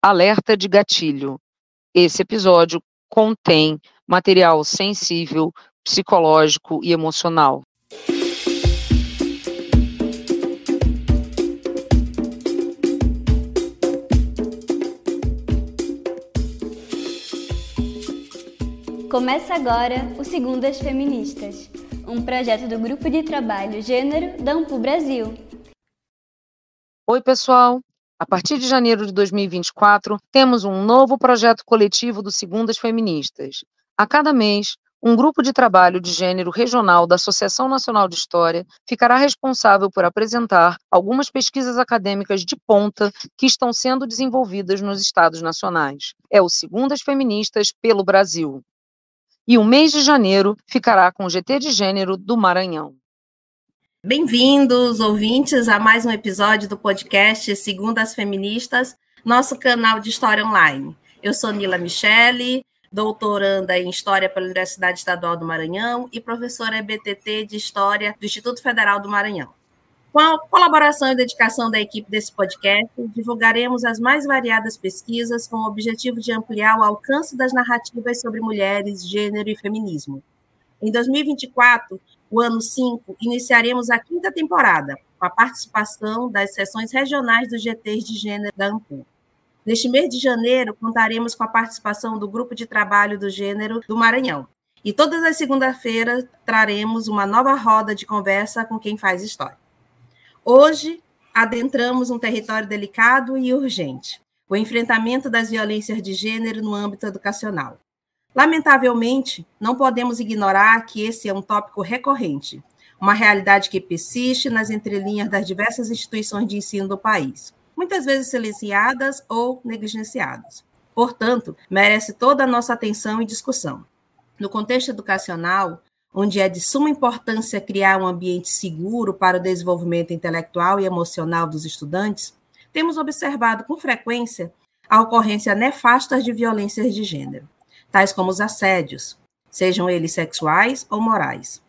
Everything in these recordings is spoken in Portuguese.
Alerta de gatilho. Esse episódio contém material sensível, psicológico e emocional. Começa agora o Segundas Feministas, um projeto do Grupo de Trabalho Gênero da Ampu Brasil. Oi, pessoal! A partir de janeiro de 2024, temos um novo projeto coletivo do Segundas Feministas. A cada mês, um grupo de trabalho de gênero regional da Associação Nacional de História ficará responsável por apresentar algumas pesquisas acadêmicas de ponta que estão sendo desenvolvidas nos estados nacionais. É o Segundas Feministas pelo Brasil. E o mês de janeiro ficará com o GT de Gênero do Maranhão. Bem-vindos, ouvintes, a mais um episódio do podcast Segundo as Feministas, nosso canal de História Online. Eu sou Nila Michele, doutoranda em História pela Universidade Estadual do Maranhão e professora EBTT de História do Instituto Federal do Maranhão. Com a colaboração e dedicação da equipe desse podcast, divulgaremos as mais variadas pesquisas com o objetivo de ampliar o alcance das narrativas sobre mulheres, gênero e feminismo. Em 2024, o ano 5, iniciaremos a quinta temporada, com a participação das sessões regionais dos GTs de gênero da AMPU. Neste mês de janeiro, contaremos com a participação do Grupo de Trabalho do Gênero do Maranhão. E todas as segundas-feiras traremos uma nova roda de conversa com quem faz história. Hoje, adentramos um território delicado e urgente: o enfrentamento das violências de gênero no âmbito educacional. Lamentavelmente, não podemos ignorar que esse é um tópico recorrente, uma realidade que persiste nas entrelinhas das diversas instituições de ensino do país, muitas vezes silenciadas ou negligenciadas. Portanto, merece toda a nossa atenção e discussão. No contexto educacional, onde é de suma importância criar um ambiente seguro para o desenvolvimento intelectual e emocional dos estudantes, temos observado com frequência a ocorrência nefasta de violências de gênero tais como os assédios, sejam eles sexuais ou morais.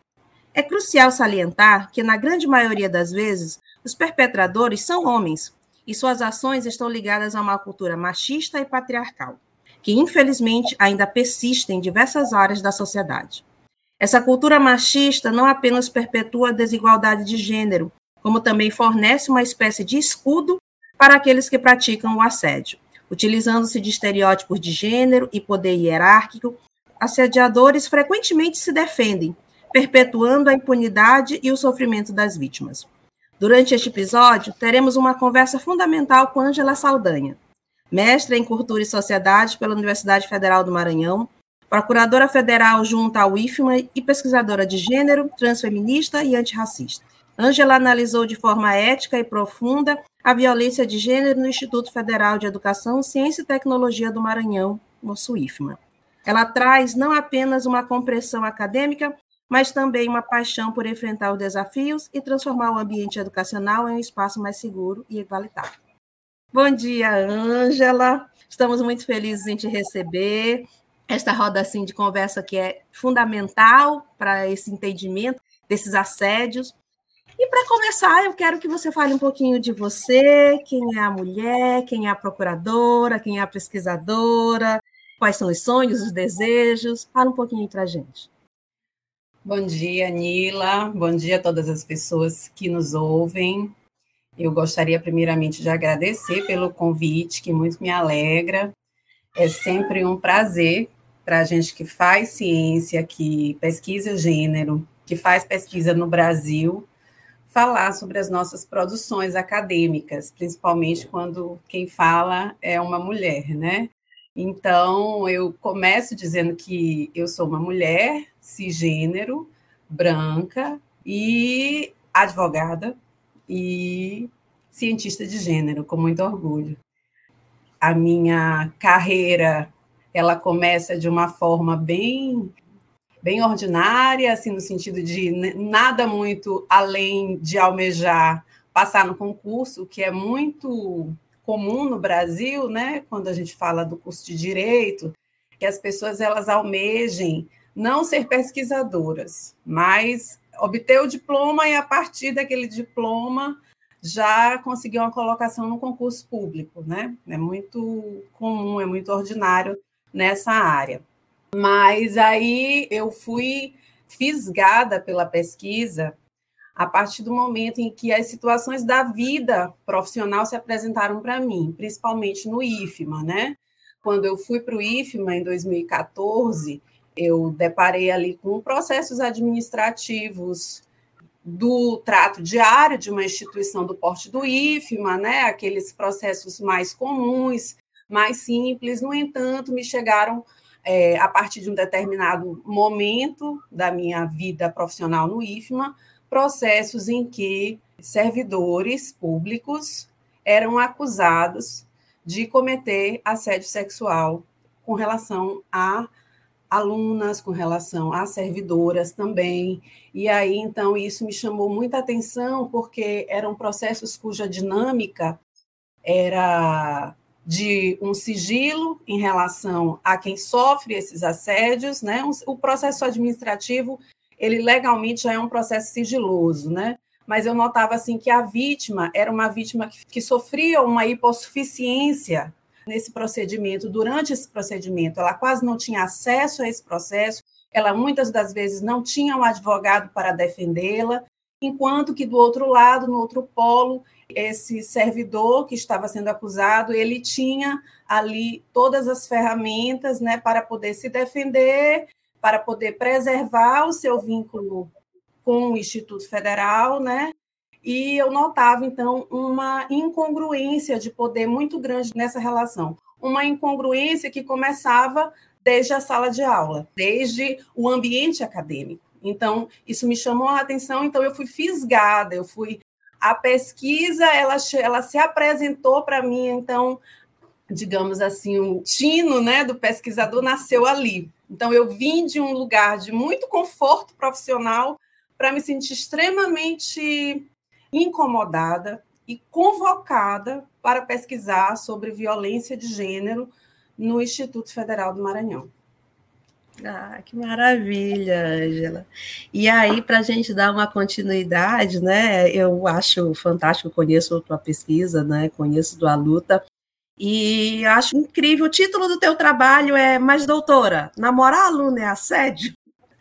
É crucial salientar que, na grande maioria das vezes, os perpetradores são homens e suas ações estão ligadas a uma cultura machista e patriarcal, que infelizmente ainda persiste em diversas áreas da sociedade. Essa cultura machista não apenas perpetua a desigualdade de gênero, como também fornece uma espécie de escudo para aqueles que praticam o assédio. Utilizando-se de estereótipos de gênero e poder hierárquico, assediadores frequentemente se defendem, perpetuando a impunidade e o sofrimento das vítimas. Durante este episódio, teremos uma conversa fundamental com Ângela Saldanha, mestra em Cultura e Sociedade pela Universidade Federal do Maranhão, procuradora federal junto ao IFMA e pesquisadora de gênero, transfeminista e antirracista. Ângela analisou de forma ética e profunda a violência de gênero no Instituto Federal de Educação, Ciência e Tecnologia do Maranhão, no SUIFMA. Ela traz não apenas uma compreensão acadêmica, mas também uma paixão por enfrentar os desafios e transformar o ambiente educacional em um espaço mais seguro e igualitário. Bom dia, Ângela. Estamos muito felizes em te receber. Esta roda assim de conversa que é fundamental para esse entendimento desses assédios e para começar, eu quero que você fale um pouquinho de você, quem é a mulher, quem é a procuradora, quem é a pesquisadora, quais são os sonhos, os desejos. Fala um pouquinho para a gente. Bom dia, Nila. Bom dia a todas as pessoas que nos ouvem. Eu gostaria, primeiramente, de agradecer pelo convite, que muito me alegra. É sempre um prazer para a gente que faz ciência, que pesquisa gênero, que faz pesquisa no Brasil, falar sobre as nossas produções acadêmicas, principalmente quando quem fala é uma mulher, né? Então, eu começo dizendo que eu sou uma mulher cisgênero, branca e advogada e cientista de gênero, com muito orgulho. A minha carreira, ela começa de uma forma bem bem ordinária, assim, no sentido de nada muito além de almejar passar no concurso, que é muito comum no Brasil, né, quando a gente fala do curso de direito, que as pessoas elas almejem não ser pesquisadoras, mas obter o diploma e a partir daquele diploma já conseguiu uma colocação no concurso público, né? É muito comum, é muito ordinário nessa área. Mas aí eu fui fisgada pela pesquisa a partir do momento em que as situações da vida profissional se apresentaram para mim, principalmente no IFMA, né? Quando eu fui para o IFMA em 2014, eu deparei ali com processos administrativos do trato diário de uma instituição do porte do IFMA, né? Aqueles processos mais comuns, mais simples. No entanto, me chegaram é, a partir de um determinado momento da minha vida profissional no IFMA, processos em que servidores públicos eram acusados de cometer assédio sexual com relação a alunas, com relação a servidoras também. E aí, então, isso me chamou muita atenção, porque eram processos cuja dinâmica era de um sigilo em relação a quem sofre esses assédios, né? O processo administrativo, ele legalmente já é um processo sigiloso, né? Mas eu notava assim que a vítima era uma vítima que, que sofria uma hipossuficiência nesse procedimento, durante esse procedimento, ela quase não tinha acesso a esse processo, ela muitas das vezes não tinha um advogado para defendê-la, enquanto que do outro lado, no outro polo, esse servidor que estava sendo acusado, ele tinha ali todas as ferramentas, né, para poder se defender, para poder preservar o seu vínculo com o Instituto Federal, né? E eu notava então uma incongruência de poder muito grande nessa relação, uma incongruência que começava desde a sala de aula, desde o ambiente acadêmico. Então, isso me chamou a atenção, então eu fui fisgada, eu fui a pesquisa ela, ela se apresentou para mim, então, digamos assim, o tino né, do pesquisador nasceu ali. Então, eu vim de um lugar de muito conforto profissional para me sentir extremamente incomodada e convocada para pesquisar sobre violência de gênero no Instituto Federal do Maranhão. Ah, que maravilha, Angela. E aí, para a gente dar uma continuidade, né? Eu acho fantástico, conheço a tua pesquisa, né? Conheço tua luta. E acho incrível. O título do teu trabalho é Mas, doutora, namorar aluno é assédio?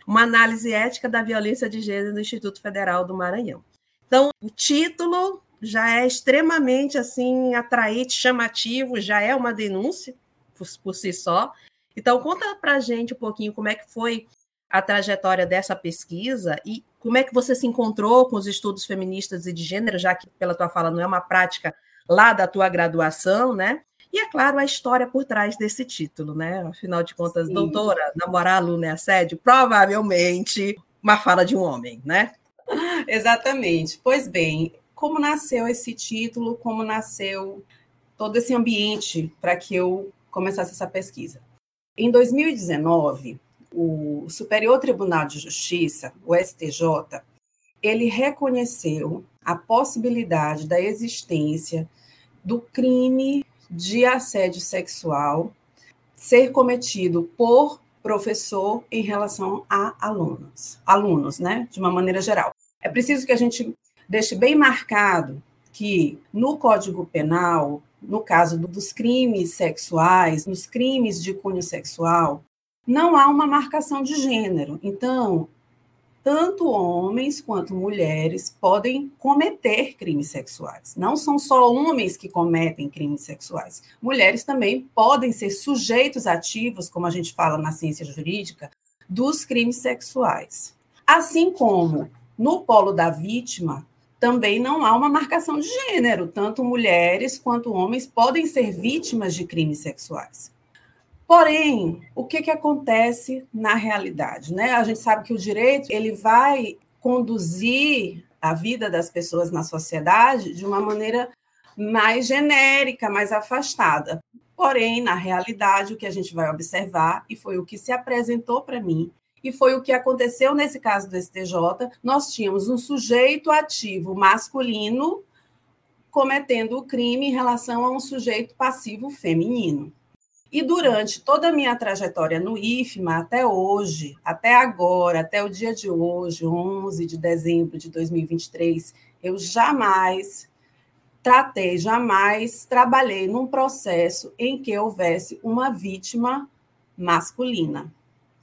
Uma análise ética da violência de gênero no Instituto Federal do Maranhão. Então, o título já é extremamente assim atraente, chamativo, já é uma denúncia por, por si só. Então, conta para a gente um pouquinho como é que foi a trajetória dessa pesquisa e como é que você se encontrou com os estudos feministas e de gênero, já que, pela tua fala, não é uma prática lá da tua graduação, né? E, é claro, a história por trás desse título, né? Afinal de contas, Sim. doutora, namorar aluno é assédio? Provavelmente uma fala de um homem, né? Exatamente. Pois bem, como nasceu esse título, como nasceu todo esse ambiente para que eu começasse essa pesquisa? Em 2019, o Superior Tribunal de Justiça, o STJ, ele reconheceu a possibilidade da existência do crime de assédio sexual ser cometido por professor em relação a alunos, alunos, né, de uma maneira geral. É preciso que a gente deixe bem marcado que no Código Penal no caso dos crimes sexuais, nos crimes de cunho sexual, não há uma marcação de gênero. Então, tanto homens quanto mulheres podem cometer crimes sexuais. Não são só homens que cometem crimes sexuais. Mulheres também podem ser sujeitos ativos, como a gente fala na ciência jurídica, dos crimes sexuais. Assim como no polo da vítima, também não há uma marcação de gênero. Tanto mulheres quanto homens podem ser vítimas de crimes sexuais. Porém, o que, que acontece na realidade? Né? A gente sabe que o direito ele vai conduzir a vida das pessoas na sociedade de uma maneira mais genérica, mais afastada. Porém, na realidade, o que a gente vai observar, e foi o que se apresentou para mim, e foi o que aconteceu nesse caso do STJ. Nós tínhamos um sujeito ativo masculino cometendo o crime em relação a um sujeito passivo feminino. E durante toda a minha trajetória no IFMA, até hoje, até agora, até o dia de hoje, 11 de dezembro de 2023, eu jamais tratei, jamais trabalhei num processo em que houvesse uma vítima masculina.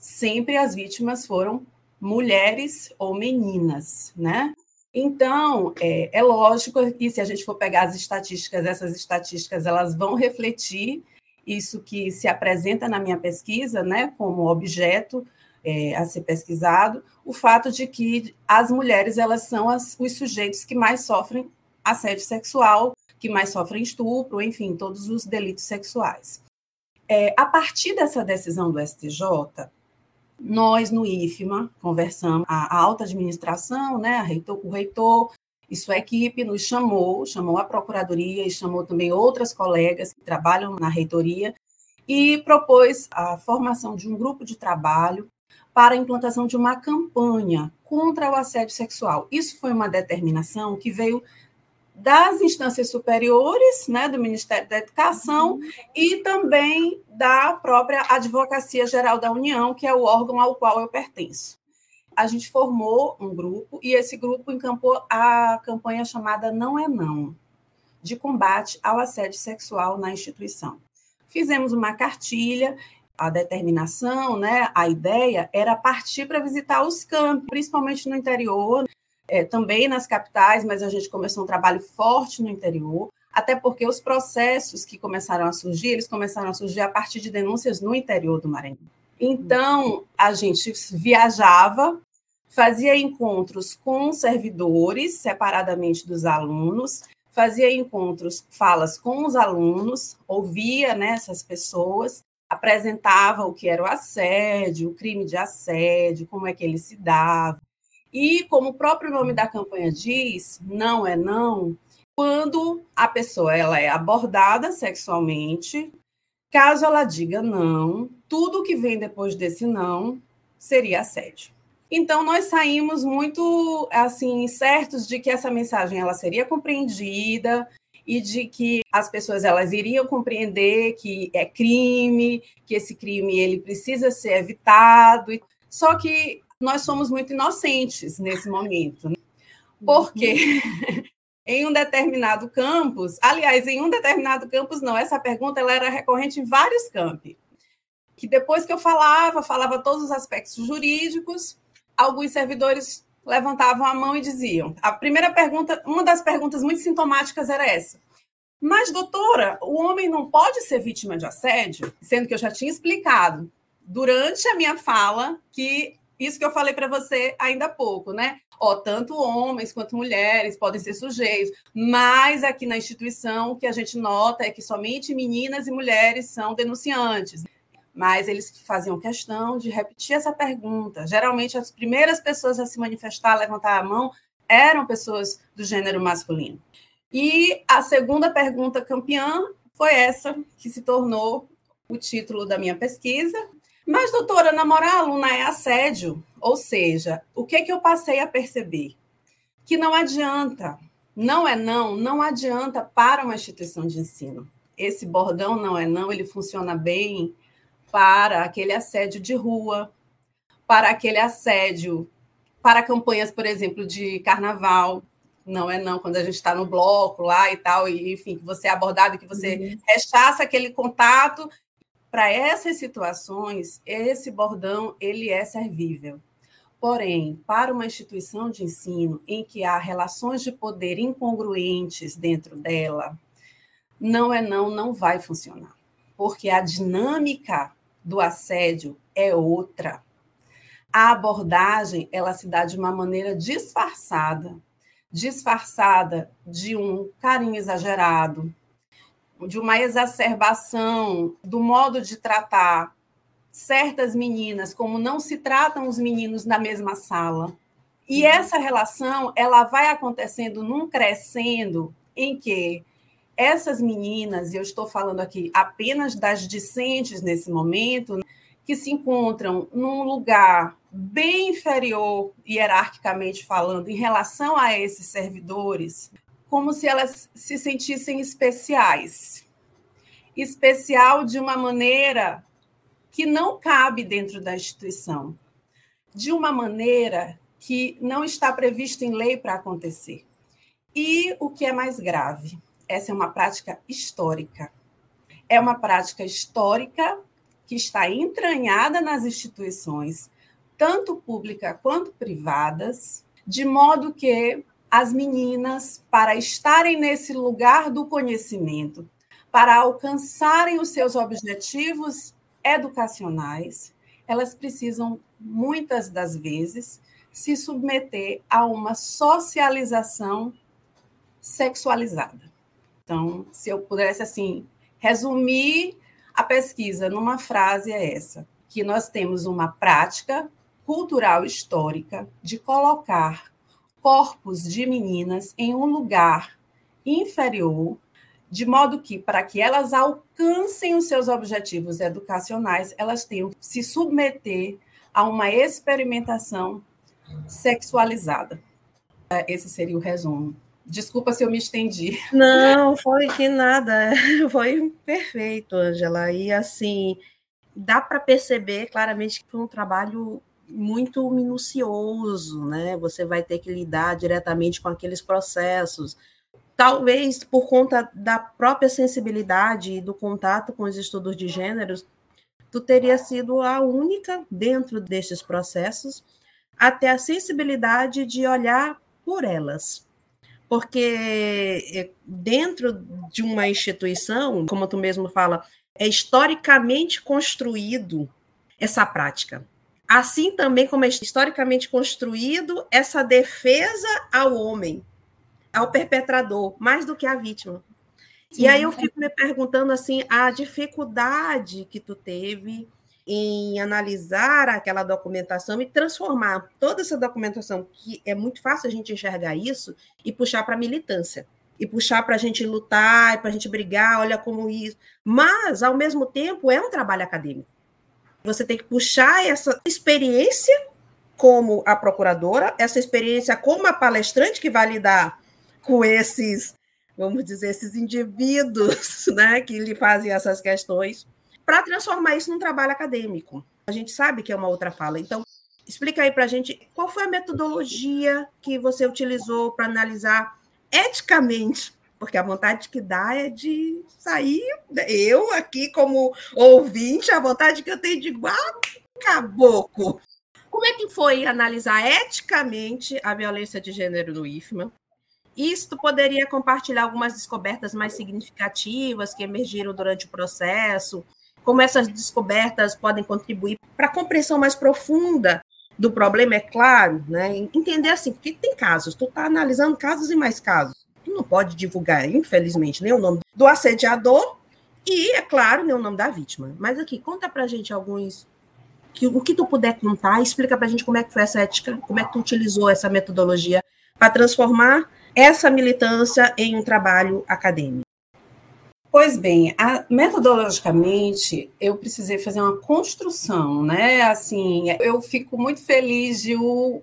Sempre as vítimas foram mulheres ou meninas, né? Então, é, é, lógico que se a gente for pegar as estatísticas, essas estatísticas elas vão refletir isso que se apresenta na minha pesquisa, né, como objeto é, a ser pesquisado, o fato de que as mulheres elas são as, os sujeitos que mais sofrem assédio sexual, que mais sofrem estupro, enfim, todos os delitos sexuais. É, a partir dessa decisão do STJ, nós no IFMA conversamos, a, a alta administração, né, a reitor, o reitor e sua equipe nos chamou, chamou a procuradoria e chamou também outras colegas que trabalham na reitoria e propôs a formação de um grupo de trabalho para a implantação de uma campanha contra o assédio sexual. Isso foi uma determinação que veio das instâncias superiores, né, do Ministério da Educação uhum. e também da própria Advocacia Geral da União, que é o órgão ao qual eu pertenço. A gente formou um grupo e esse grupo encampou a campanha chamada Não é Não, de combate ao assédio sexual na instituição. Fizemos uma cartilha a determinação, né, a ideia era partir para visitar os campos, principalmente no interior, é, também nas capitais, mas a gente começou um trabalho forte no interior, até porque os processos que começaram a surgir, eles começaram a surgir a partir de denúncias no interior do Maranhão. Então, a gente viajava, fazia encontros com servidores, separadamente dos alunos, fazia encontros, falas com os alunos, ouvia né, essas pessoas, apresentava o que era o assédio, o crime de assédio, como é que ele se dava, e, como o próprio nome da campanha diz, não é não, quando a pessoa ela é abordada sexualmente, caso ela diga não, tudo que vem depois desse não seria assédio. Então nós saímos muito assim certos de que essa mensagem ela seria compreendida e de que as pessoas elas iriam compreender que é crime, que esse crime ele precisa ser evitado. Só que nós somos muito inocentes nesse momento. Né? Porque uhum. em um determinado campus, aliás, em um determinado campus, não, essa pergunta ela era recorrente em vários campi, que depois que eu falava, falava todos os aspectos jurídicos, alguns servidores levantavam a mão e diziam. A primeira pergunta, uma das perguntas muito sintomáticas era essa. Mas, doutora, o homem não pode ser vítima de assédio? Sendo que eu já tinha explicado durante a minha fala que isso que eu falei para você ainda há pouco, né? Ó, tanto homens quanto mulheres podem ser sujeitos, mas aqui na instituição o que a gente nota é que somente meninas e mulheres são denunciantes. Mas eles faziam questão de repetir essa pergunta. Geralmente, as primeiras pessoas a se manifestar, a levantar a mão, eram pessoas do gênero masculino. E a segunda pergunta campeã foi essa que se tornou o título da minha pesquisa, mas, doutora, namorar aluna é assédio. Ou seja, o que, que eu passei a perceber? Que não adianta, não é não, não adianta para uma instituição de ensino. Esse bordão não é não, ele funciona bem para aquele assédio de rua, para aquele assédio, para campanhas, por exemplo, de carnaval. Não é não, quando a gente está no bloco lá e tal, e, enfim, que você é abordado, que você uhum. rechaça aquele contato para essas situações, esse bordão ele é servível. Porém, para uma instituição de ensino em que há relações de poder incongruentes dentro dela, não é não, não vai funcionar. Porque a dinâmica do assédio é outra. A abordagem, ela se dá de uma maneira disfarçada, disfarçada de um carinho exagerado, de uma exacerbação do modo de tratar certas meninas como não se tratam os meninos na mesma sala. E uhum. essa relação, ela vai acontecendo num crescendo em que essas meninas, e eu estou falando aqui apenas das discentes nesse momento, que se encontram num lugar bem inferior, hierarquicamente falando, em relação a esses servidores, como se elas se sentissem especiais. Especial de uma maneira que não cabe dentro da instituição, de uma maneira que não está prevista em lei para acontecer. E o que é mais grave, essa é uma prática histórica. É uma prática histórica que está entranhada nas instituições, tanto públicas quanto privadas, de modo que as meninas, para estarem nesse lugar do conhecimento, para alcançarem os seus objetivos educacionais, elas precisam, muitas das vezes, se submeter a uma socialização sexualizada. Então, se eu pudesse assim resumir a pesquisa numa frase é essa, que nós temos uma prática cultural histórica de colocar corpos de meninas em um lugar inferior, de modo que, para que elas alcancem os seus objetivos educacionais, elas tenham que se submeter a uma experimentação sexualizada. Esse seria o resumo. Desculpa se eu me estendi. Não, foi que nada. Foi perfeito, Angela. E assim, dá para perceber claramente que foi um trabalho muito minucioso, né? Você vai ter que lidar diretamente com aqueles processos. Talvez por conta da própria sensibilidade e do contato com os estudos de gêneros, tu teria sido a única dentro destes processos a ter a sensibilidade de olhar por elas. Porque eh, dentro de uma instituição, como tu mesmo fala, é historicamente construído essa prática. Assim também como é historicamente construído essa defesa ao homem, ao perpetrador, mais do que à vítima. Sim. E aí eu fico me perguntando assim, a dificuldade que tu teve em analisar aquela documentação e transformar toda essa documentação, que é muito fácil a gente enxergar isso, e puxar para a militância. E puxar para a gente lutar, para a gente brigar, olha como isso. Mas, ao mesmo tempo, é um trabalho acadêmico. Você tem que puxar essa experiência como a procuradora, essa experiência como a palestrante que vai lidar com esses, vamos dizer, esses indivíduos né, que lhe fazem essas questões, para transformar isso num trabalho acadêmico. A gente sabe que é uma outra fala. Então, explica aí para a gente qual foi a metodologia que você utilizou para analisar eticamente porque a vontade que dá é de sair, eu aqui como ouvinte, a vontade que eu tenho de igual caboclo. Como é que foi analisar eticamente a violência de gênero no IFMA? Isto poderia compartilhar algumas descobertas mais significativas que emergiram durante o processo, como essas descobertas podem contribuir para a compreensão mais profunda do problema, é claro, né? Entender assim, porque tem casos, tu está analisando casos e mais casos não pode divulgar, infelizmente, nem o nome do assediador e, é claro, nem o nome da vítima. Mas aqui, conta pra gente alguns. Que, o que tu puder contar, explica pra gente como é que foi essa ética, como é que tu utilizou essa metodologia para transformar essa militância em um trabalho acadêmico. Pois bem, a, metodologicamente eu precisei fazer uma construção, né? Assim, eu fico muito feliz de o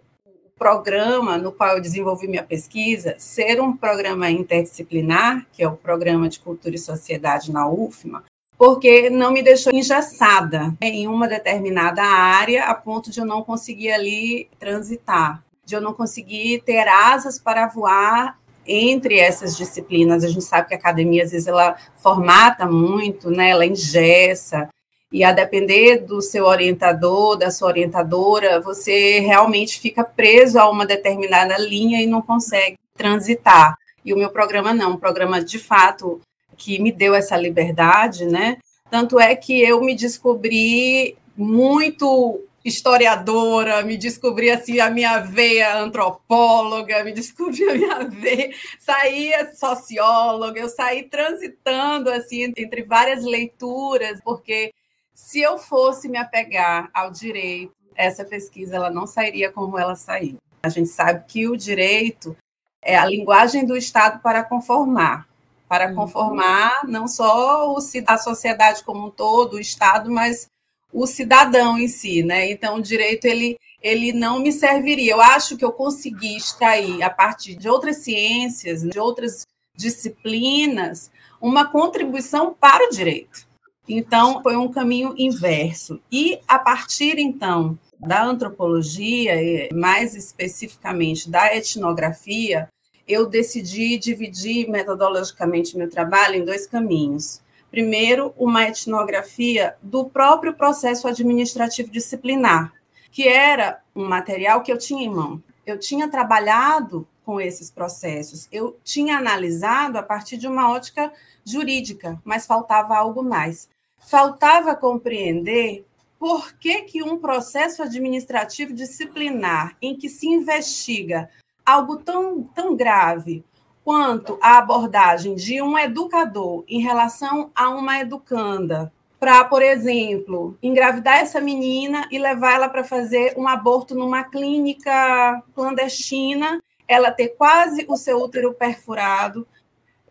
programa no qual eu desenvolvi minha pesquisa ser um programa interdisciplinar, que é o Programa de Cultura e Sociedade na UFMA, porque não me deixou engessada em uma determinada área a ponto de eu não conseguir ali transitar, de eu não conseguir ter asas para voar entre essas disciplinas. A gente sabe que a academia, às vezes, ela formata muito, né? ela engessa, e a depender do seu orientador, da sua orientadora, você realmente fica preso a uma determinada linha e não consegue transitar. E o meu programa não, um programa de fato que me deu essa liberdade, né? Tanto é que eu me descobri muito historiadora, me descobri assim a minha veia antropóloga, me descobri a minha veia, saía socióloga, eu saí transitando assim entre várias leituras, porque se eu fosse me apegar ao direito, essa pesquisa ela não sairia como ela saiu. A gente sabe que o direito é a linguagem do Estado para conformar, para uhum. conformar não só a sociedade como um todo, o Estado, mas o cidadão em si, né? Então, o direito ele ele não me serviria. Eu acho que eu consegui extrair a partir de outras ciências, de outras disciplinas, uma contribuição para o direito. Então, foi um caminho inverso. E a partir então da antropologia, mais especificamente da etnografia, eu decidi dividir metodologicamente meu trabalho em dois caminhos. Primeiro, uma etnografia do próprio processo administrativo disciplinar, que era um material que eu tinha em mão. Eu tinha trabalhado com esses processos, eu tinha analisado a partir de uma ótica jurídica, mas faltava algo mais. Faltava compreender por que, que um processo administrativo disciplinar em que se investiga algo tão, tão grave quanto a abordagem de um educador em relação a uma educanda, para, por exemplo, engravidar essa menina e levar ela para fazer um aborto numa clínica clandestina, ela ter quase o seu útero perfurado,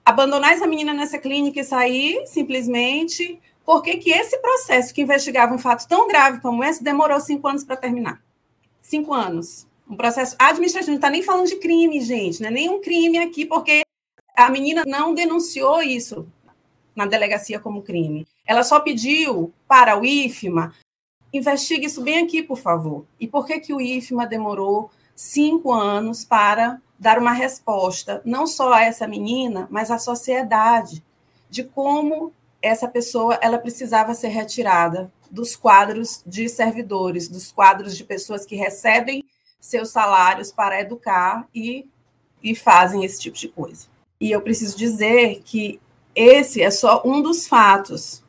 abandonar essa menina nessa clínica e sair simplesmente, porque que esse processo que investigava um fato tão grave como esse demorou cinco anos para terminar? Cinco anos um processo administrativo, não está nem falando de crime, gente, não é nenhum crime aqui, porque a menina não denunciou isso na delegacia como crime. Ela só pediu para o IFMA, investigue isso bem aqui, por favor. E por que, que o IFMA demorou cinco anos para dar uma resposta, não só a essa menina, mas à sociedade, de como essa pessoa ela precisava ser retirada dos quadros de servidores, dos quadros de pessoas que recebem seus salários para educar e, e fazem esse tipo de coisa. E eu preciso dizer que esse é só um dos fatos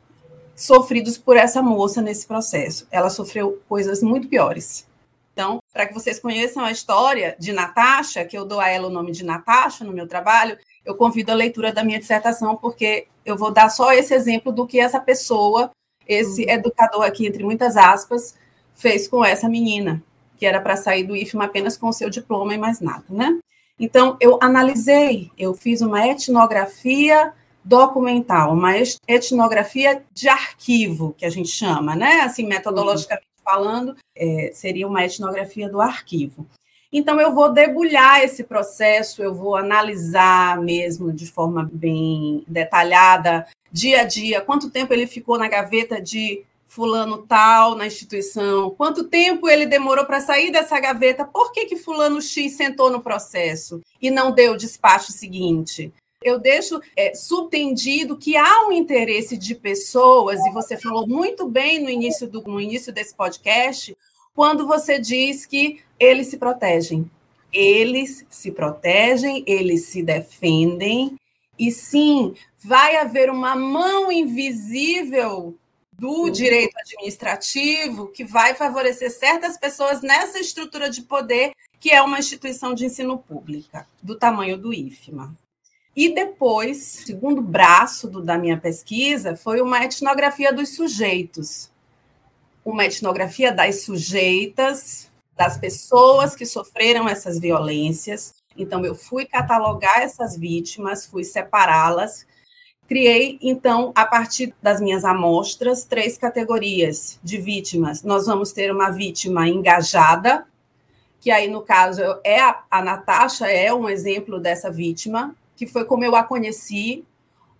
sofridos por essa moça nesse processo. Ela sofreu coisas muito piores. Então, para que vocês conheçam a história de Natasha, que eu dou a ela o nome de Natasha no meu trabalho, eu convido a leitura da minha dissertação, porque eu vou dar só esse exemplo do que essa pessoa, esse uhum. educador aqui, entre muitas aspas, fez com essa menina que era para sair do IFMA apenas com o seu diploma e mais nada, né? Então, eu analisei, eu fiz uma etnografia documental, uma etnografia de arquivo, que a gente chama, né? Assim, metodologicamente uhum. falando, é, seria uma etnografia do arquivo. Então, eu vou debulhar esse processo, eu vou analisar mesmo de forma bem detalhada, dia a dia, quanto tempo ele ficou na gaveta de fulano tal na instituição, quanto tempo ele demorou para sair dessa gaveta, por que, que fulano X sentou no processo e não deu o despacho seguinte? Eu deixo é, subtendido que há um interesse de pessoas, e você falou muito bem no início, do, no início desse podcast, quando você diz que eles se protegem. Eles se protegem, eles se defendem, e sim, vai haver uma mão invisível do direito administrativo que vai favorecer certas pessoas nessa estrutura de poder que é uma instituição de ensino pública, do tamanho do IFMA. E depois, segundo braço do, da minha pesquisa, foi uma etnografia dos sujeitos. Uma etnografia das sujeitas, das pessoas que sofreram essas violências. Então, eu fui catalogar essas vítimas, fui separá-las Criei, então, a partir das minhas amostras, três categorias de vítimas. Nós vamos ter uma vítima engajada, que aí, no caso, é a, a Natasha, é um exemplo dessa vítima, que foi como eu a conheci,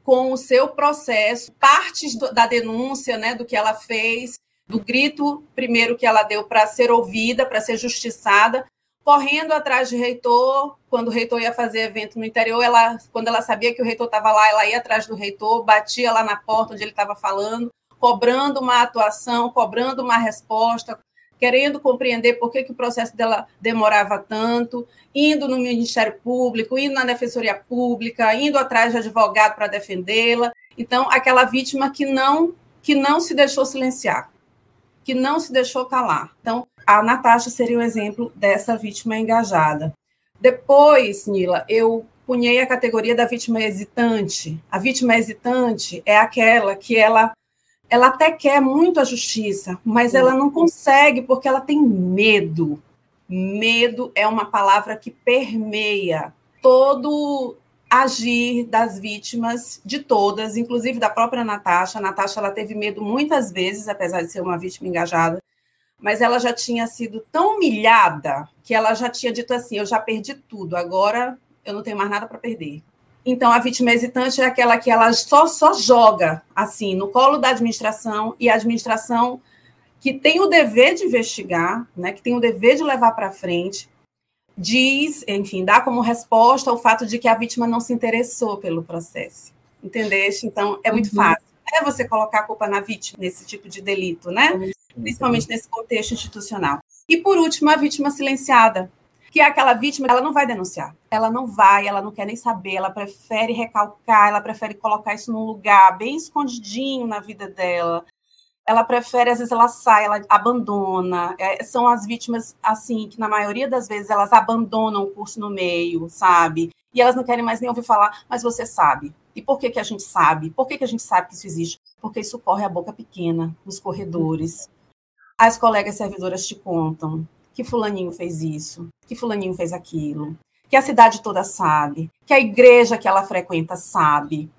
com o seu processo, partes do, da denúncia, né, do que ela fez, do grito primeiro que ela deu para ser ouvida, para ser justiçada, correndo atrás de reitor. Quando o reitor ia fazer evento no interior, ela, quando ela sabia que o reitor estava lá, ela ia atrás do reitor, batia lá na porta onde ele estava falando, cobrando uma atuação, cobrando uma resposta, querendo compreender por que, que o processo dela demorava tanto, indo no Ministério Público, indo na Defensoria Pública, indo atrás de advogado para defendê-la. Então, aquela vítima que não que não se deixou silenciar, que não se deixou calar. Então, a Natasha seria um exemplo dessa vítima engajada. Depois, Nila, eu punhei a categoria da vítima hesitante. A vítima hesitante é aquela que ela ela até quer muito a justiça, mas ela não consegue porque ela tem medo. Medo é uma palavra que permeia todo agir das vítimas, de todas, inclusive da própria Natasha. A Natasha ela teve medo muitas vezes, apesar de ser uma vítima engajada, mas ela já tinha sido tão humilhada que ela já tinha dito assim: eu já perdi tudo, agora eu não tenho mais nada para perder. Então, a vítima hesitante é aquela que ela só, só joga assim no colo da administração e a administração que tem o dever de investigar, né, que tem o dever de levar para frente, diz, enfim, dá como resposta o fato de que a vítima não se interessou pelo processo. Entendeste? Então, é muito uhum. fácil. É você colocar a culpa na vítima nesse tipo de delito, né? Principalmente nesse contexto institucional. E, por último, a vítima silenciada, que é aquela vítima, ela não vai denunciar. Ela não vai, ela não quer nem saber, ela prefere recalcar, ela prefere colocar isso num lugar bem escondidinho na vida dela ela prefere, às vezes ela sai, ela abandona. É, são as vítimas, assim, que na maioria das vezes elas abandonam o curso no meio, sabe? E elas não querem mais nem ouvir falar, mas você sabe. E por que, que a gente sabe? Por que, que a gente sabe que isso existe? Porque isso corre a boca pequena, nos corredores. As colegas servidoras te contam que fulaninho fez isso, que fulaninho fez aquilo, que a cidade toda sabe, que a igreja que ela frequenta sabe,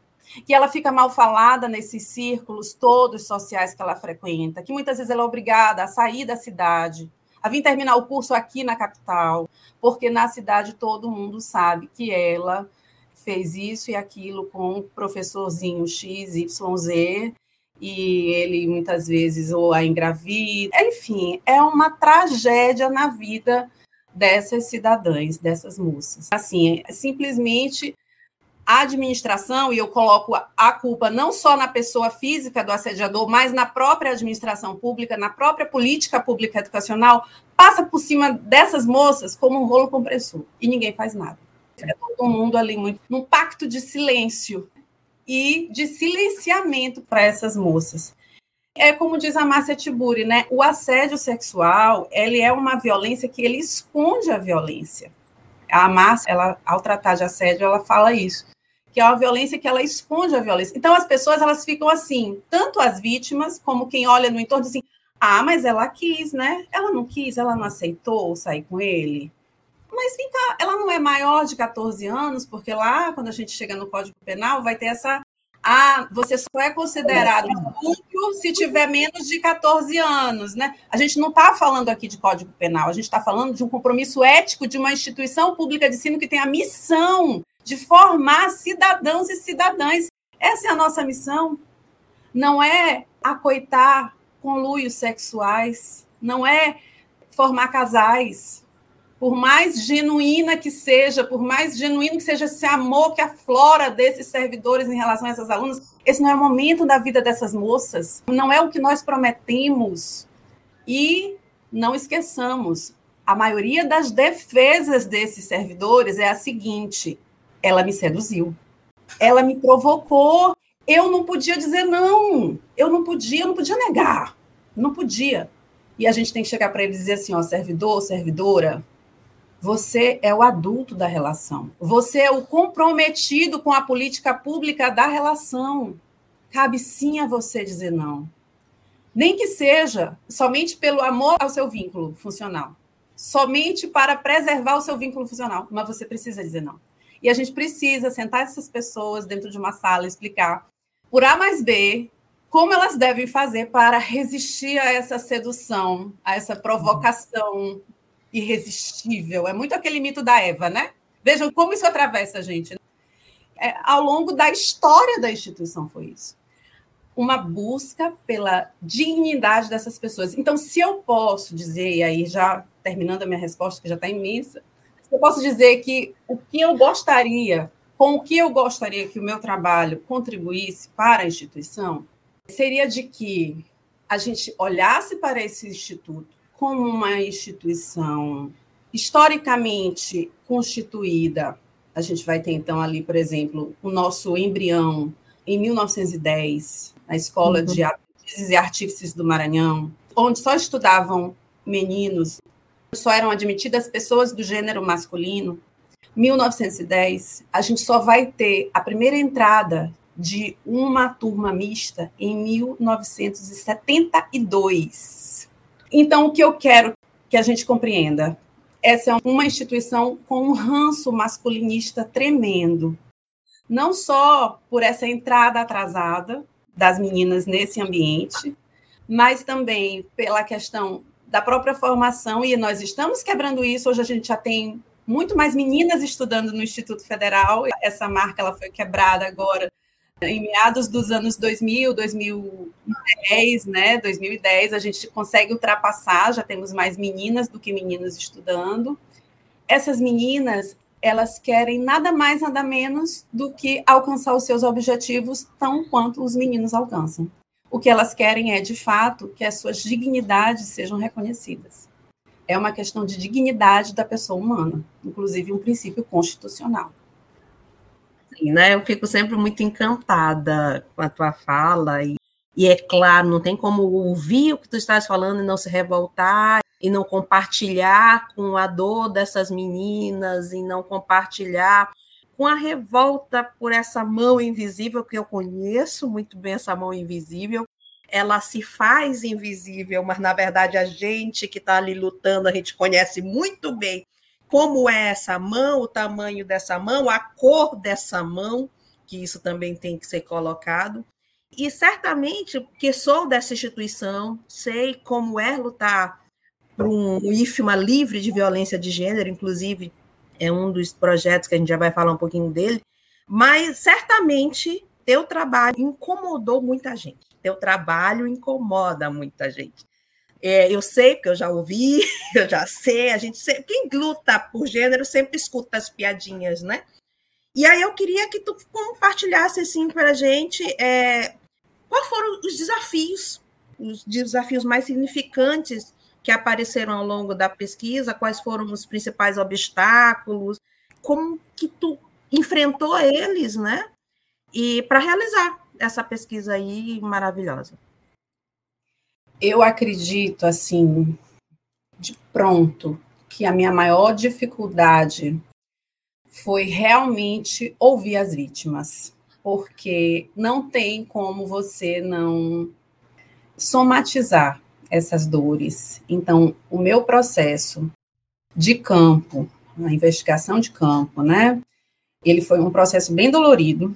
que ela fica mal falada nesses círculos todos sociais que ela frequenta, que muitas vezes ela é obrigada a sair da cidade, a vir terminar o curso aqui na capital, porque na cidade todo mundo sabe que ela fez isso e aquilo com o professorzinho X, Y, Z, e ele muitas vezes ou a engravida. Enfim, é uma tragédia na vida dessas cidadãs, dessas moças. Assim, é simplesmente a administração, e eu coloco a culpa não só na pessoa física do assediador, mas na própria administração pública, na própria política pública educacional, passa por cima dessas moças como um rolo compressor e ninguém faz nada. É todo mundo ali muito num pacto de silêncio e de silenciamento para essas moças. É como diz a Márcia Tiburi, né? O assédio sexual, ele é uma violência que ele esconde a violência. A Márcia, ela, ao tratar de assédio, ela fala isso que é uma violência que ela esconde a violência. Então as pessoas elas ficam assim, tanto as vítimas como quem olha no entorno assim, ah, mas ela quis, né? Ela não quis, ela não aceitou sair com ele. Mas vem cá, ela não é maior de 14 anos, porque lá, quando a gente chega no Código Penal, vai ter essa. Ah, você só é considerado estupro se tiver menos de 14 anos, né? A gente não está falando aqui de Código Penal, a gente está falando de um compromisso ético de uma instituição pública de ensino que tem a missão de formar cidadãos e cidadãs. Essa é a nossa missão. Não é acoitar conluios sexuais, não é formar casais. Por mais genuína que seja, por mais genuíno que seja esse amor que aflora desses servidores em relação a essas alunas, esse não é o momento da vida dessas moças, não é o que nós prometemos. E não esqueçamos, a maioria das defesas desses servidores é a seguinte: ela me seduziu. Ela me provocou. Eu não podia dizer não. Eu não podia, eu não podia negar. Não podia. E a gente tem que chegar para ele e dizer assim, ó, servidor, servidora, você é o adulto da relação. Você é o comprometido com a política pública da relação. Cabe sim a você dizer não. Nem que seja somente pelo amor ao seu vínculo funcional. Somente para preservar o seu vínculo funcional. Mas você precisa dizer não. E a gente precisa sentar essas pessoas dentro de uma sala e explicar, por A mais B, como elas devem fazer para resistir a essa sedução, a essa provocação irresistível. É muito aquele mito da Eva, né? Vejam como isso atravessa a gente. É, ao longo da história da instituição foi isso. Uma busca pela dignidade dessas pessoas. Então, se eu posso dizer, e aí já terminando a minha resposta, que já está imensa, eu posso dizer que o que eu gostaria, com o que eu gostaria que o meu trabalho contribuísse para a instituição, seria de que a gente olhasse para esse instituto como uma instituição historicamente constituída. A gente vai ter, então, ali, por exemplo, o nosso embrião em 1910, na Escola uhum. de Aprendizes e Artífices do Maranhão, onde só estudavam meninos só eram admitidas pessoas do gênero masculino. 1910, a gente só vai ter a primeira entrada de uma turma mista em 1972. Então, o que eu quero que a gente compreenda? Essa é uma instituição com um ranço masculinista tremendo. Não só por essa entrada atrasada das meninas nesse ambiente, mas também pela questão da própria formação, e nós estamos quebrando isso. Hoje a gente já tem muito mais meninas estudando no Instituto Federal. Essa marca ela foi quebrada agora em meados dos anos 2000, 2010, né? 2010 a gente consegue ultrapassar, já temos mais meninas do que meninos estudando. essas meninas, elas querem nada mais, nada menos do que alcançar os seus objetivos tão quanto os meninos alcançam. O que elas querem é, de fato, que as suas dignidades sejam reconhecidas. É uma questão de dignidade da pessoa humana, inclusive um princípio constitucional. Sim, né? Eu fico sempre muito encantada com a tua fala e, e é claro, não tem como ouvir o que tu estás falando e não se revoltar e não compartilhar com a dor dessas meninas e não compartilhar com a revolta por essa mão invisível, que eu conheço muito bem essa mão invisível. Ela se faz invisível, mas na verdade a gente que está ali lutando, a gente conhece muito bem como é essa mão, o tamanho dessa mão, a cor dessa mão, que isso também tem que ser colocado. E certamente, porque sou dessa instituição, sei como é lutar para um IFMA livre de violência de gênero, inclusive é um dos projetos que a gente já vai falar um pouquinho dele, mas certamente teu trabalho incomodou muita gente. Teu trabalho incomoda muita gente. É, eu sei, porque eu já ouvi, eu já sei, a gente sempre, quem luta por gênero sempre escuta as piadinhas, né? E aí eu queria que tu compartilhasse assim para a gente é, quais foram os desafios, os desafios mais significantes que apareceram ao longo da pesquisa, quais foram os principais obstáculos, como que tu enfrentou eles, né? E para realizar essa pesquisa aí maravilhosa. Eu acredito assim, de pronto, que a minha maior dificuldade foi realmente ouvir as vítimas, porque não tem como você não somatizar essas dores. Então, o meu processo de campo, a investigação de campo, né? Ele foi um processo bem dolorido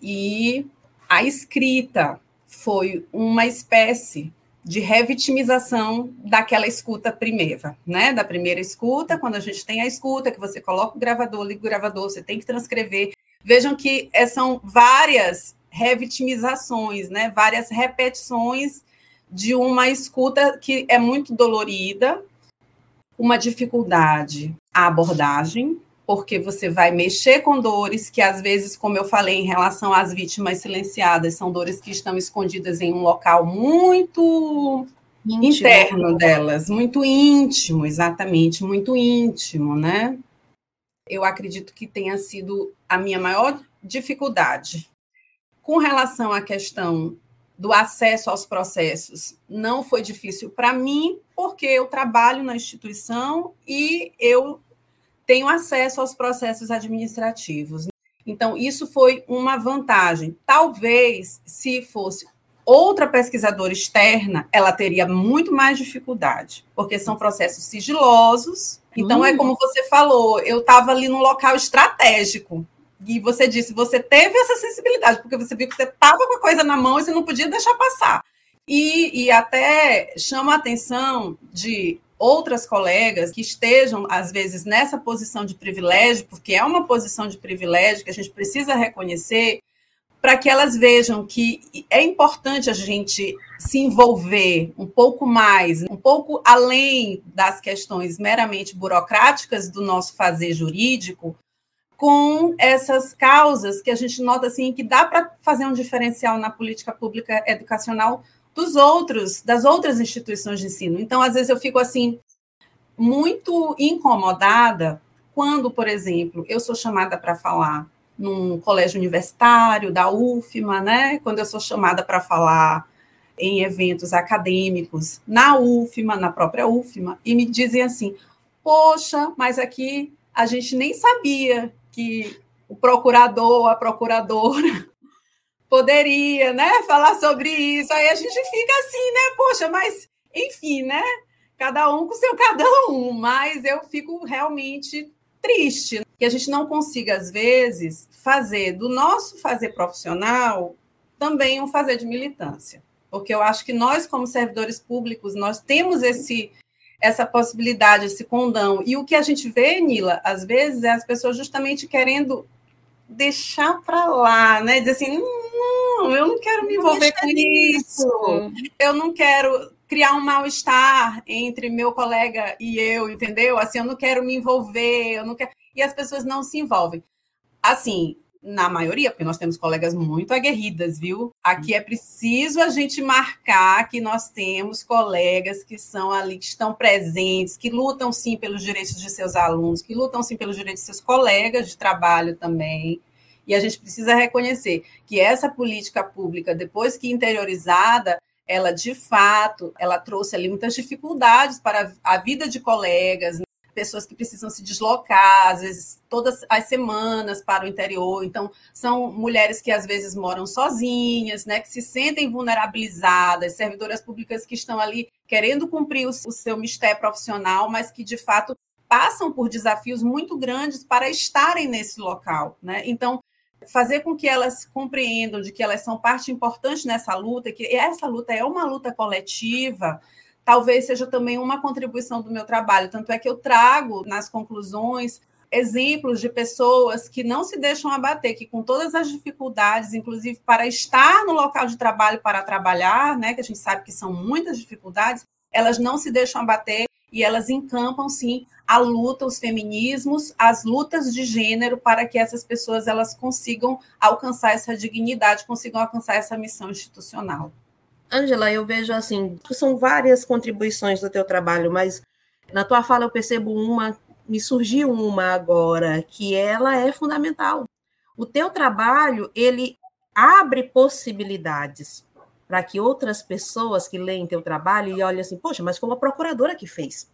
e a escrita foi uma espécie de revitimização daquela escuta primeira, né? Da primeira escuta, quando a gente tem a escuta, que você coloca o gravador, liga o gravador, você tem que transcrever. Vejam que eh, são várias revitimizações, né? Várias repetições de uma escuta que é muito dolorida, uma dificuldade a abordagem, porque você vai mexer com dores que, às vezes, como eu falei em relação às vítimas silenciadas, são dores que estão escondidas em um local muito íntimo. interno delas, muito íntimo, exatamente, muito íntimo, né? Eu acredito que tenha sido a minha maior dificuldade. Com relação à questão do acesso aos processos não foi difícil para mim, porque eu trabalho na instituição e eu tenho acesso aos processos administrativos. Então, isso foi uma vantagem. Talvez, se fosse outra pesquisadora externa, ela teria muito mais dificuldade, porque são processos sigilosos. Então, é hum. é como você falou, eu estava ali num local estratégico. E você disse, você teve essa sensibilidade, porque você viu que você estava com a coisa na mão e você não podia deixar passar. E, e até chama a atenção de outras colegas que estejam, às vezes, nessa posição de privilégio, porque é uma posição de privilégio que a gente precisa reconhecer, para que elas vejam que é importante a gente se envolver um pouco mais, um pouco além das questões meramente burocráticas do nosso fazer jurídico, com essas causas que a gente nota assim que dá para fazer um diferencial na política pública educacional dos outros, das outras instituições de ensino. Então, às vezes eu fico assim muito incomodada quando, por exemplo, eu sou chamada para falar num colégio universitário da UFMA, né? Quando eu sou chamada para falar em eventos acadêmicos na UFMA, na própria UFMA, e me dizem assim: "Poxa, mas aqui a gente nem sabia que o procurador, a procuradora poderia, né, falar sobre isso. Aí a gente fica assim, né? Poxa, mas enfim, né? Cada um com seu cada um, mas eu fico realmente triste que a gente não consiga às vezes fazer do nosso fazer profissional também um fazer de militância. Porque eu acho que nós como servidores públicos, nós temos esse essa possibilidade, esse condão. E o que a gente vê, Nila, às vezes, é as pessoas justamente querendo deixar para lá, né? Dizer assim, não, Não, eu não quero me envolver com isso. Eu não quero criar um mal-estar entre meu colega e eu, entendeu? Assim, eu não quero me envolver, eu não quero. E as pessoas não se envolvem. Assim, na maioria, porque nós temos colegas muito aguerridas, viu? Aqui é preciso a gente marcar que nós temos colegas que são ali, que estão presentes, que lutam sim pelos direitos de seus alunos, que lutam sim pelos direitos de seus colegas de trabalho também. E a gente precisa reconhecer que essa política pública, depois que interiorizada, ela de fato, ela trouxe ali muitas dificuldades para a vida de colegas, pessoas que precisam se deslocar, às vezes todas as semanas para o interior. Então, são mulheres que às vezes moram sozinhas, né, que se sentem vulnerabilizadas, servidoras públicas que estão ali querendo cumprir o, seu mistério profissional, mas que de fato passam por desafios muito grandes para estarem nesse local, né? Então, fazer com que elas compreendam de que elas são parte importante nessa luta, que essa luta é uma luta coletiva, talvez seja também uma contribuição do meu trabalho. Tanto é que eu trago nas conclusões exemplos de pessoas que não se deixam abater, que com todas as dificuldades, inclusive para estar no local de trabalho para trabalhar, né, que a gente sabe que são muitas dificuldades, elas não se deixam abater e elas encampam sim a luta, os feminismos, as lutas de gênero para que essas pessoas elas consigam alcançar essa dignidade, consigam alcançar essa missão institucional. Angela, eu vejo assim, são várias contribuições do teu trabalho, mas na tua fala eu percebo uma, me surgiu uma agora, que ela é fundamental. O teu trabalho, ele abre possibilidades para que outras pessoas que leem teu trabalho e olhem assim, poxa, mas foi uma procuradora que fez.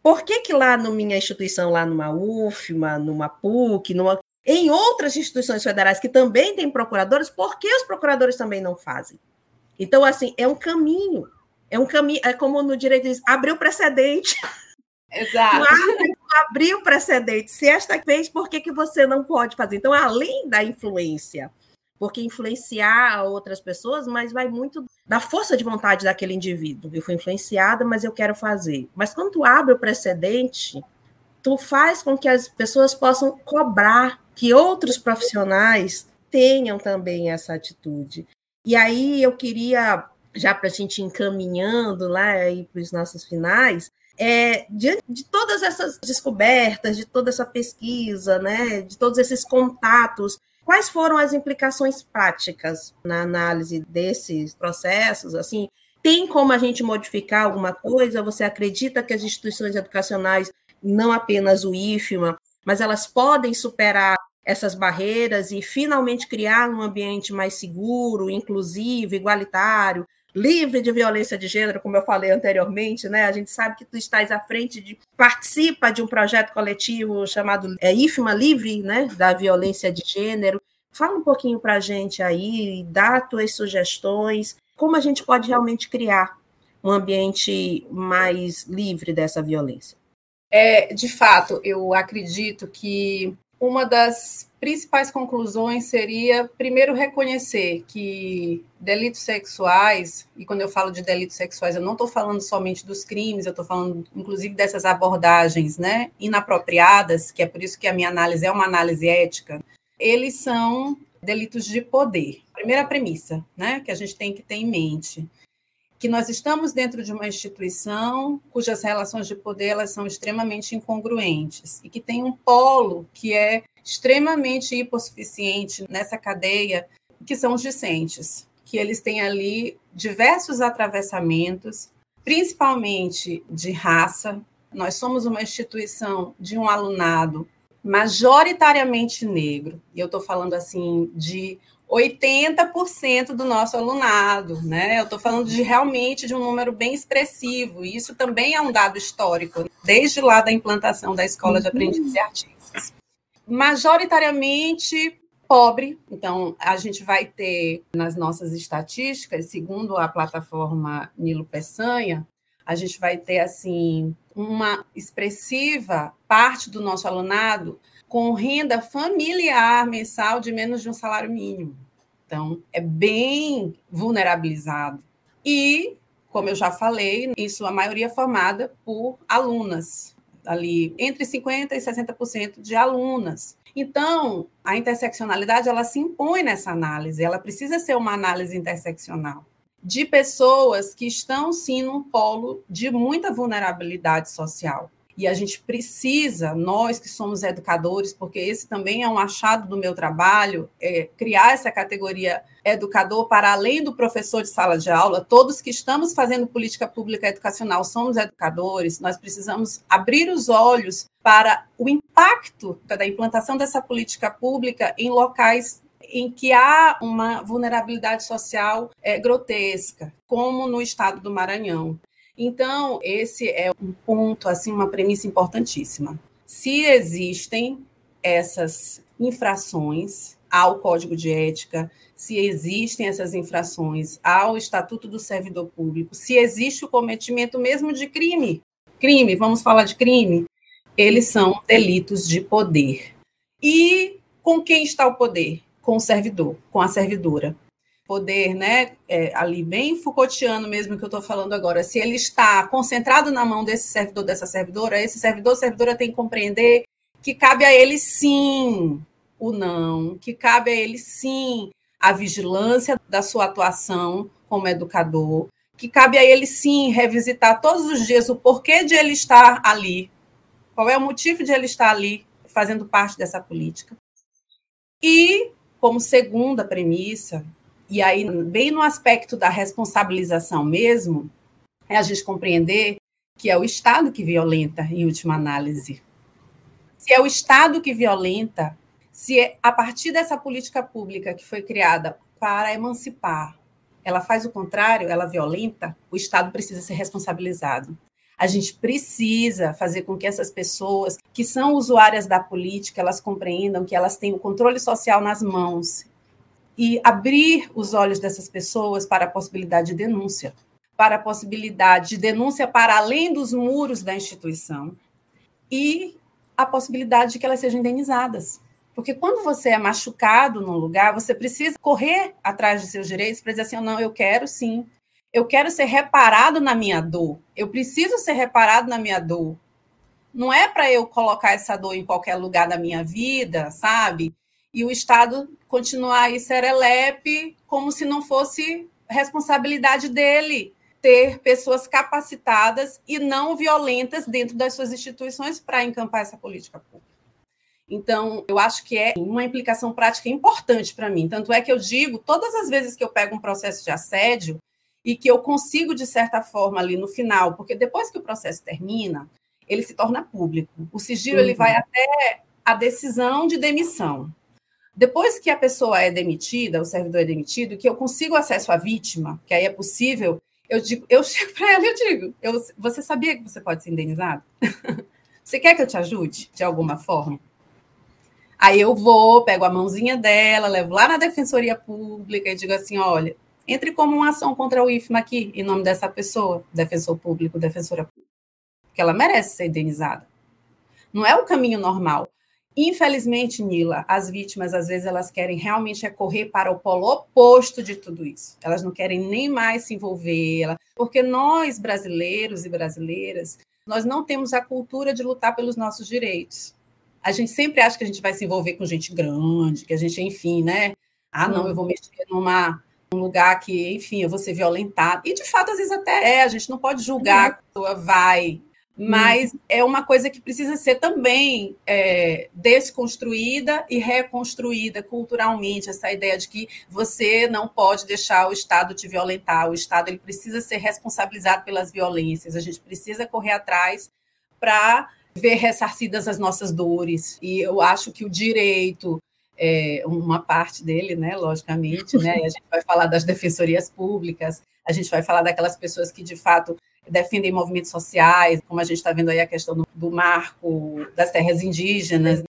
Por que que lá na minha instituição, lá numa UFMA, numa PUC, numa... em outras instituições federais que também têm procuradores, por que os procuradores também não fazem? Então, assim, é um caminho. É um caminho, é como no direito diz, abriu precedente. Exato. abriu precedente. Se esta fez, por que, que você não pode fazer? Então, além da influência, porque influenciar outras pessoas, mas vai muito da força de vontade daquele indivíduo. Eu fui influenciada, mas eu quero fazer. Mas quando tu abre o precedente, tu faz com que as pessoas possam cobrar que outros profissionais tenham também essa atitude. E aí eu queria, já para a gente encaminhando lá para os nossos finais, é, diante de todas essas descobertas, de toda essa pesquisa, né, de todos esses contatos, quais foram as implicações práticas na análise desses processos? Assim, tem como a gente modificar alguma coisa? Você acredita que as instituições educacionais, não apenas o IFMA, mas elas podem superar essas barreiras e finalmente criar um ambiente mais seguro, inclusivo, igualitário, livre de violência de gênero, como eu falei anteriormente, né? A gente sabe que tu estás à frente de participa de um projeto coletivo chamado é, IFMA Livre, né, da violência de gênero. Fala um pouquinho para a gente aí, dá tuas sugestões, como a gente pode realmente criar um ambiente mais livre dessa violência. É, de fato, eu acredito que uma das principais conclusões seria, primeiro, reconhecer que delitos sexuais, e quando eu falo de delitos sexuais, eu não estou falando somente dos crimes, eu estou falando, inclusive, dessas abordagens né, inapropriadas, que é por isso que a minha análise é uma análise ética, eles são delitos de poder. Primeira premissa né, que a gente tem que ter em mente que nós estamos dentro de uma instituição cujas relações de poder elas são extremamente incongruentes e que tem um polo que é extremamente hipossuficiente nessa cadeia, que são os discentes, que eles têm ali diversos atravessamentos, principalmente de raça. Nós somos uma instituição de um alunado majoritariamente negro, e eu estou falando assim de 80% do nosso alunado, né? Eu estou falando de realmente de um número bem expressivo, e isso também é um dado histórico, desde lá da implantação da Escola de Aprendizes e Artistas. Majoritariamente pobre, então a gente vai ter nas nossas estatísticas, segundo a plataforma Nilo Peçanha, a gente vai ter assim uma expressiva parte do nosso alunado com renda familiar mensal de menos de um salário mínimo. Então, é bem vulnerabilizado. E, como eu já falei, isso a maioria é formada por alunas. ali entre 50% e 60% de alunas. Então, a interseccionalidade ela se impõe nessa análise, ela precisa ser uma análise interseccional de pessoas que estão sim num polo de muita vulnerabilidade social. E a gente precisa, nós que somos educadores, porque esse também é um achado do meu trabalho, é criar essa categoria educador para além do professor de sala de aula, todos que estamos fazendo política pública educacional somos educadores, nós precisamos abrir os olhos para o impacto da implantação dessa política pública em locais em que há uma vulnerabilidade social é, grotesca, como no estado do Maranhão. Então, esse é um ponto, assim, uma premissa importantíssima. Se existem essas infrações ao Código de Ética, se existem essas infrações ao Estatuto do Servidor Público, se existe o cometimento mesmo de crime, crime, vamos falar de crime, eles são delitos de poder. E com quem está o poder? Com o servidor, com a servidora poder, né, é, ali bem Foucaultiano mesmo que eu estou falando agora, se ele está concentrado na mão desse servidor, dessa servidora, esse servidor, servidora tem que compreender que cabe a ele sim o não, que cabe a ele sim a vigilância da sua atuação como educador, que cabe a ele sim revisitar todos os dias o porquê de ele estar ali, qual é o motivo de ele estar ali fazendo parte dessa política. E, como segunda premissa, e aí, bem no aspecto da responsabilização mesmo, é a gente compreender que é o Estado que violenta, em última análise. Se é o Estado que violenta, se é, a partir dessa política pública que foi criada para emancipar, ela faz o contrário, ela violenta, o Estado precisa ser responsabilizado. A gente precisa fazer com que essas pessoas que são usuárias da política, elas compreendam que elas têm o controle social nas mãos e abrir os olhos dessas pessoas para a possibilidade de denúncia, para a possibilidade de denúncia para além dos muros da instituição e a possibilidade de que elas sejam indenizadas. Porque quando você é machucado num lugar, você precisa correr atrás de seus direitos para dizer assim: não, eu quero sim, eu quero ser reparado na minha dor, eu preciso ser reparado na minha dor. Não é para eu colocar essa dor em qualquer lugar da minha vida, sabe? E o Estado continuar aí serelepe, como se não fosse responsabilidade dele ter pessoas capacitadas e não violentas dentro das suas instituições para encampar essa política pública. Então, eu acho que é uma implicação prática importante para mim. Tanto é que eu digo, todas as vezes que eu pego um processo de assédio e que eu consigo, de certa forma, ali no final, porque depois que o processo termina, ele se torna público. O sigilo uhum. ele vai até a decisão de demissão. Depois que a pessoa é demitida, o servidor é demitido, que eu consigo acesso à vítima, que aí é possível, eu digo, eu chego para ela e eu digo, eu, você sabia que você pode ser indenizado? você quer que eu te ajude de alguma forma? Aí eu vou, pego a mãozinha dela, levo lá na defensoria pública e digo assim, olha, entre como uma ação contra o IFMA aqui, em nome dessa pessoa, defensor público, defensora pública, porque ela merece ser indenizada. Não é o caminho normal. Infelizmente, Nila, as vítimas, às vezes, elas querem realmente é correr para o polo oposto de tudo isso. Elas não querem nem mais se envolver, porque nós, brasileiros e brasileiras, nós não temos a cultura de lutar pelos nossos direitos. A gente sempre acha que a gente vai se envolver com gente grande, que a gente, enfim, né? Ah, não, eu vou mexer numa, num lugar que, enfim, eu vou ser violentada. E, de fato, às vezes até é, a gente não pode julgar uhum. que a pessoa vai mas é uma coisa que precisa ser também é, desconstruída e reconstruída culturalmente essa ideia de que você não pode deixar o Estado te violentar. O Estado ele precisa ser responsabilizado pelas violências. A gente precisa correr atrás para ver ressarcidas as nossas dores. E eu acho que o direito é, uma parte dele, né, logicamente, né, a gente vai falar das defensorias públicas, a gente vai falar daquelas pessoas que de fato defendem movimentos sociais, como a gente está vendo aí a questão do, do marco das terras indígenas.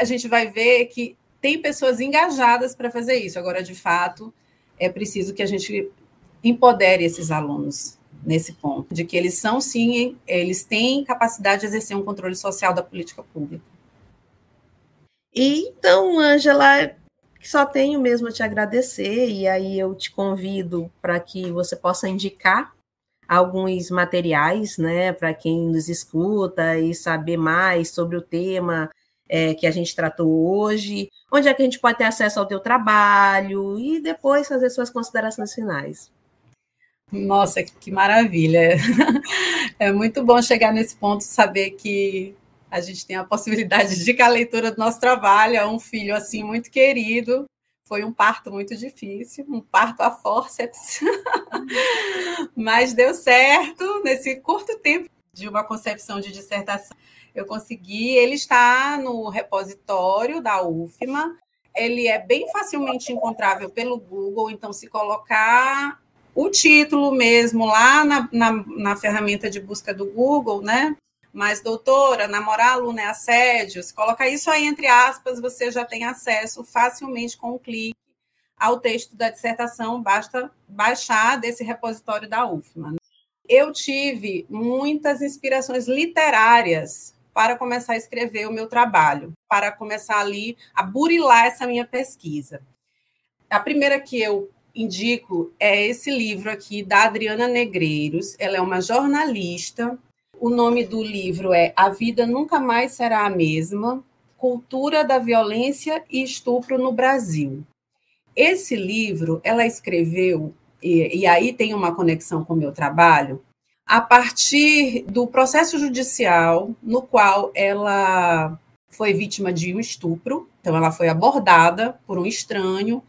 A gente vai ver que tem pessoas engajadas para fazer isso. Agora, de fato, é preciso que a gente empodere esses alunos nesse ponto, de que eles são, sim, eles têm capacidade de exercer um controle social da política pública. E então, Ângela, só tenho mesmo a te agradecer, e aí eu te convido para que você possa indicar alguns materiais, né, para quem nos escuta e saber mais sobre o tema é, que a gente tratou hoje, onde é que a gente pode ter acesso ao teu trabalho e depois fazer suas considerações finais. Nossa, que maravilha! É muito bom chegar nesse ponto, saber que a gente tem a possibilidade de que a leitura do nosso trabalho é um filho assim muito querido. Foi um parto muito difícil, um parto a forceps, mas deu certo nesse curto tempo de uma concepção de dissertação. Eu consegui, ele está no repositório da UFMA, ele é bem facilmente encontrável pelo Google, então se colocar o título mesmo lá na, na, na ferramenta de busca do Google, né? Mas, doutora, namorar aluno é assédio. Se colocar isso aí entre aspas, você já tem acesso facilmente com um clique ao texto da dissertação, basta baixar desse repositório da UFMA. Eu tive muitas inspirações literárias para começar a escrever o meu trabalho, para começar ali a burilar essa minha pesquisa. A primeira que eu indico é esse livro aqui da Adriana Negreiros. Ela é uma jornalista. O nome do livro é A Vida Nunca Mais Será a Mesma: Cultura da Violência e Estupro no Brasil. Esse livro ela escreveu, e, e aí tem uma conexão com o meu trabalho, a partir do processo judicial no qual ela foi vítima de um estupro. Então, ela foi abordada por um estranho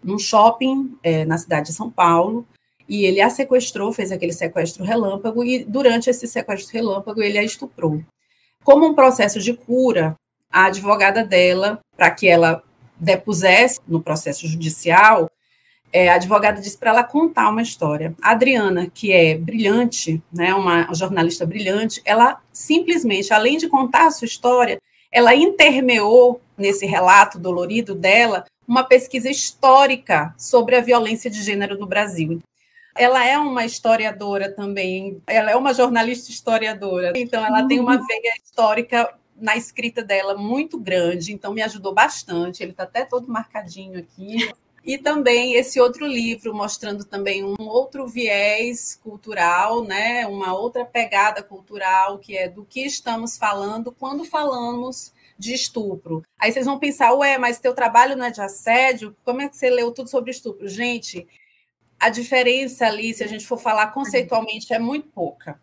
num shopping é, na cidade de São Paulo, e ele a sequestrou, fez aquele sequestro relâmpago, e durante esse sequestro relâmpago ele a estuprou. Como um processo de cura, a advogada dela, para que ela depusesse no processo judicial, é, a advogada disse para ela contar uma história. A Adriana, que é brilhante, né, uma jornalista brilhante, ela simplesmente, além de contar a sua história, ela intermeou nesse relato dolorido dela uma pesquisa histórica sobre a violência de gênero no Brasil. Ela é uma historiadora também, ela é uma jornalista historiadora, então ela tem uma veia histórica na escrita dela muito grande, então me ajudou bastante. Ele está até todo marcadinho aqui. E também esse outro livro mostrando também um outro viés cultural, né? Uma outra pegada cultural que é do que estamos falando quando falamos de estupro. Aí vocês vão pensar, ué, mas teu trabalho não é de assédio? Como é que você leu tudo sobre estupro? Gente, a diferença ali, se a gente for falar conceitualmente, é muito pouca.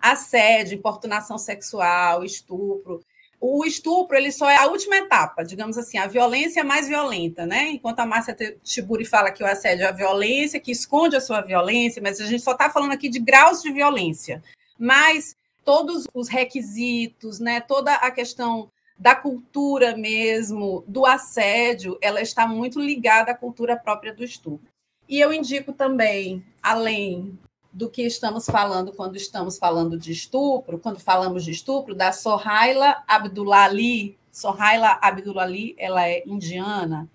Assédio, importunação sexual, estupro. O estupro, ele só é a última etapa, digamos assim, a violência mais violenta, né? Enquanto a Márcia Tiburi fala que o assédio é a violência, que esconde a sua violência, mas a gente só está falando aqui de graus de violência. Mas todos os requisitos, né? Toda a questão da cultura mesmo, do assédio, ela está muito ligada à cultura própria do estupro. E eu indico também, além do que estamos falando quando estamos falando de estupro, quando falamos de estupro, da Sohaila Abdulali. Sohaila Abdulali, ela é indiana.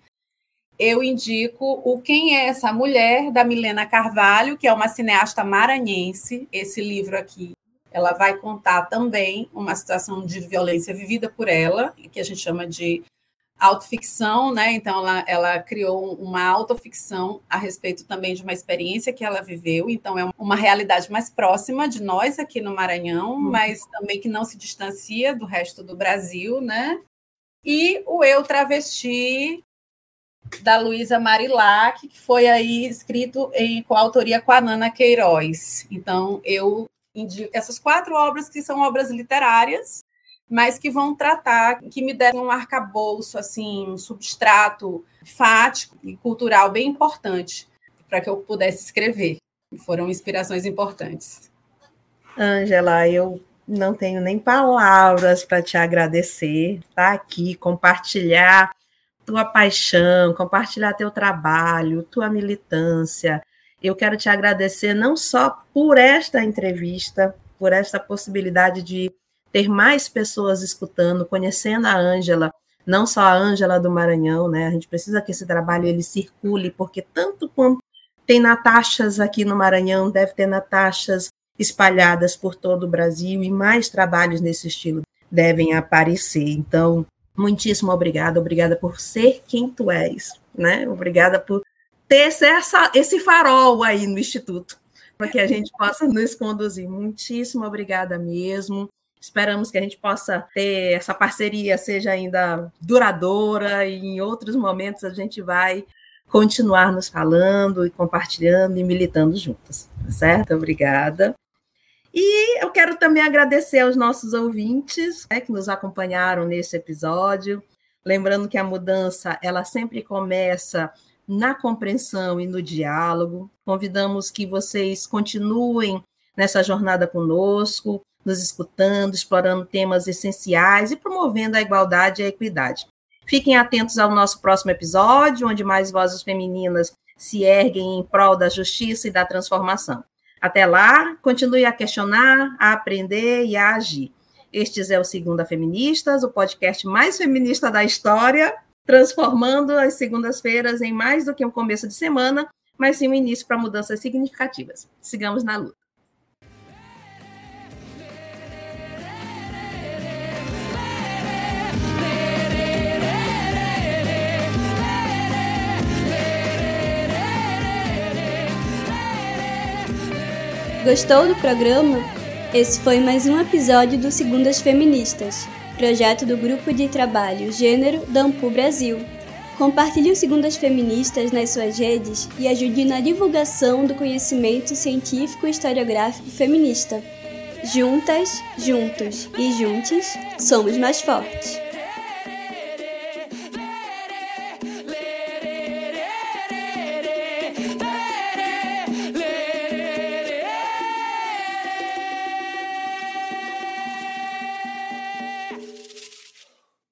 Eu indico o Quem é essa mulher, da Milena Carvalho, que é uma cineasta maranhense. Esse livro aqui ela vai contar também uma situação de violência vivida por ela, que a gente chama de autoficção, né? Então, ela, ela criou uma autoficção a respeito também de uma experiência que ela viveu. Então, é uma realidade mais próxima de nós aqui no Maranhão, uhum. mas também que não se distancia do resto do Brasil, né? E o Eu Travesti, da Luísa Marilac, que foi aí escrito em coautoria com a Nana Queiroz. Então, eu essas quatro obras que são obras literárias, mas que vão tratar, que me deram um arcabouço, assim, um substrato fático e cultural bem importante para que eu pudesse escrever. Foram inspirações importantes. Ângela, eu não tenho nem palavras para te agradecer, estar tá aqui, compartilhar tua paixão, compartilhar teu trabalho, tua militância, eu quero te agradecer não só por esta entrevista, por esta possibilidade de ter mais pessoas escutando, conhecendo a Ângela, não só a Ângela do Maranhão, né? A gente precisa que esse trabalho ele circule, porque tanto quanto tem Natachas aqui no Maranhão, deve ter Natachas espalhadas por todo o Brasil e mais trabalhos nesse estilo devem aparecer. Então, muitíssimo obrigada, obrigada por ser quem tu és, né? Obrigada por ter essa, esse farol aí no Instituto, para que a gente possa nos conduzir. Muitíssimo obrigada mesmo. Esperamos que a gente possa ter essa parceria seja ainda duradoura e em outros momentos a gente vai continuar nos falando e compartilhando e militando juntas, tá certo? Obrigada. E eu quero também agradecer aos nossos ouvintes né, que nos acompanharam nesse episódio. Lembrando que a mudança ela sempre começa na compreensão e no diálogo. Convidamos que vocês continuem nessa jornada conosco, nos escutando, explorando temas essenciais e promovendo a igualdade e a equidade. Fiquem atentos ao nosso próximo episódio, onde mais vozes femininas se erguem em prol da justiça e da transformação. Até lá, continue a questionar, a aprender e a agir. Este é o Segunda Feministas, o podcast mais feminista da história, transformando as segundas-feiras em mais do que um começo de semana, mas sim um início para mudanças significativas. Sigamos na luta. Gostou do programa? Esse foi mais um episódio do Segundas Feministas, projeto do Grupo de Trabalho Gênero da Ampu Brasil. Compartilhe o Segundas Feministas nas suas redes e ajude na divulgação do conhecimento científico e historiográfico feminista. Juntas, juntos e juntos, somos mais fortes.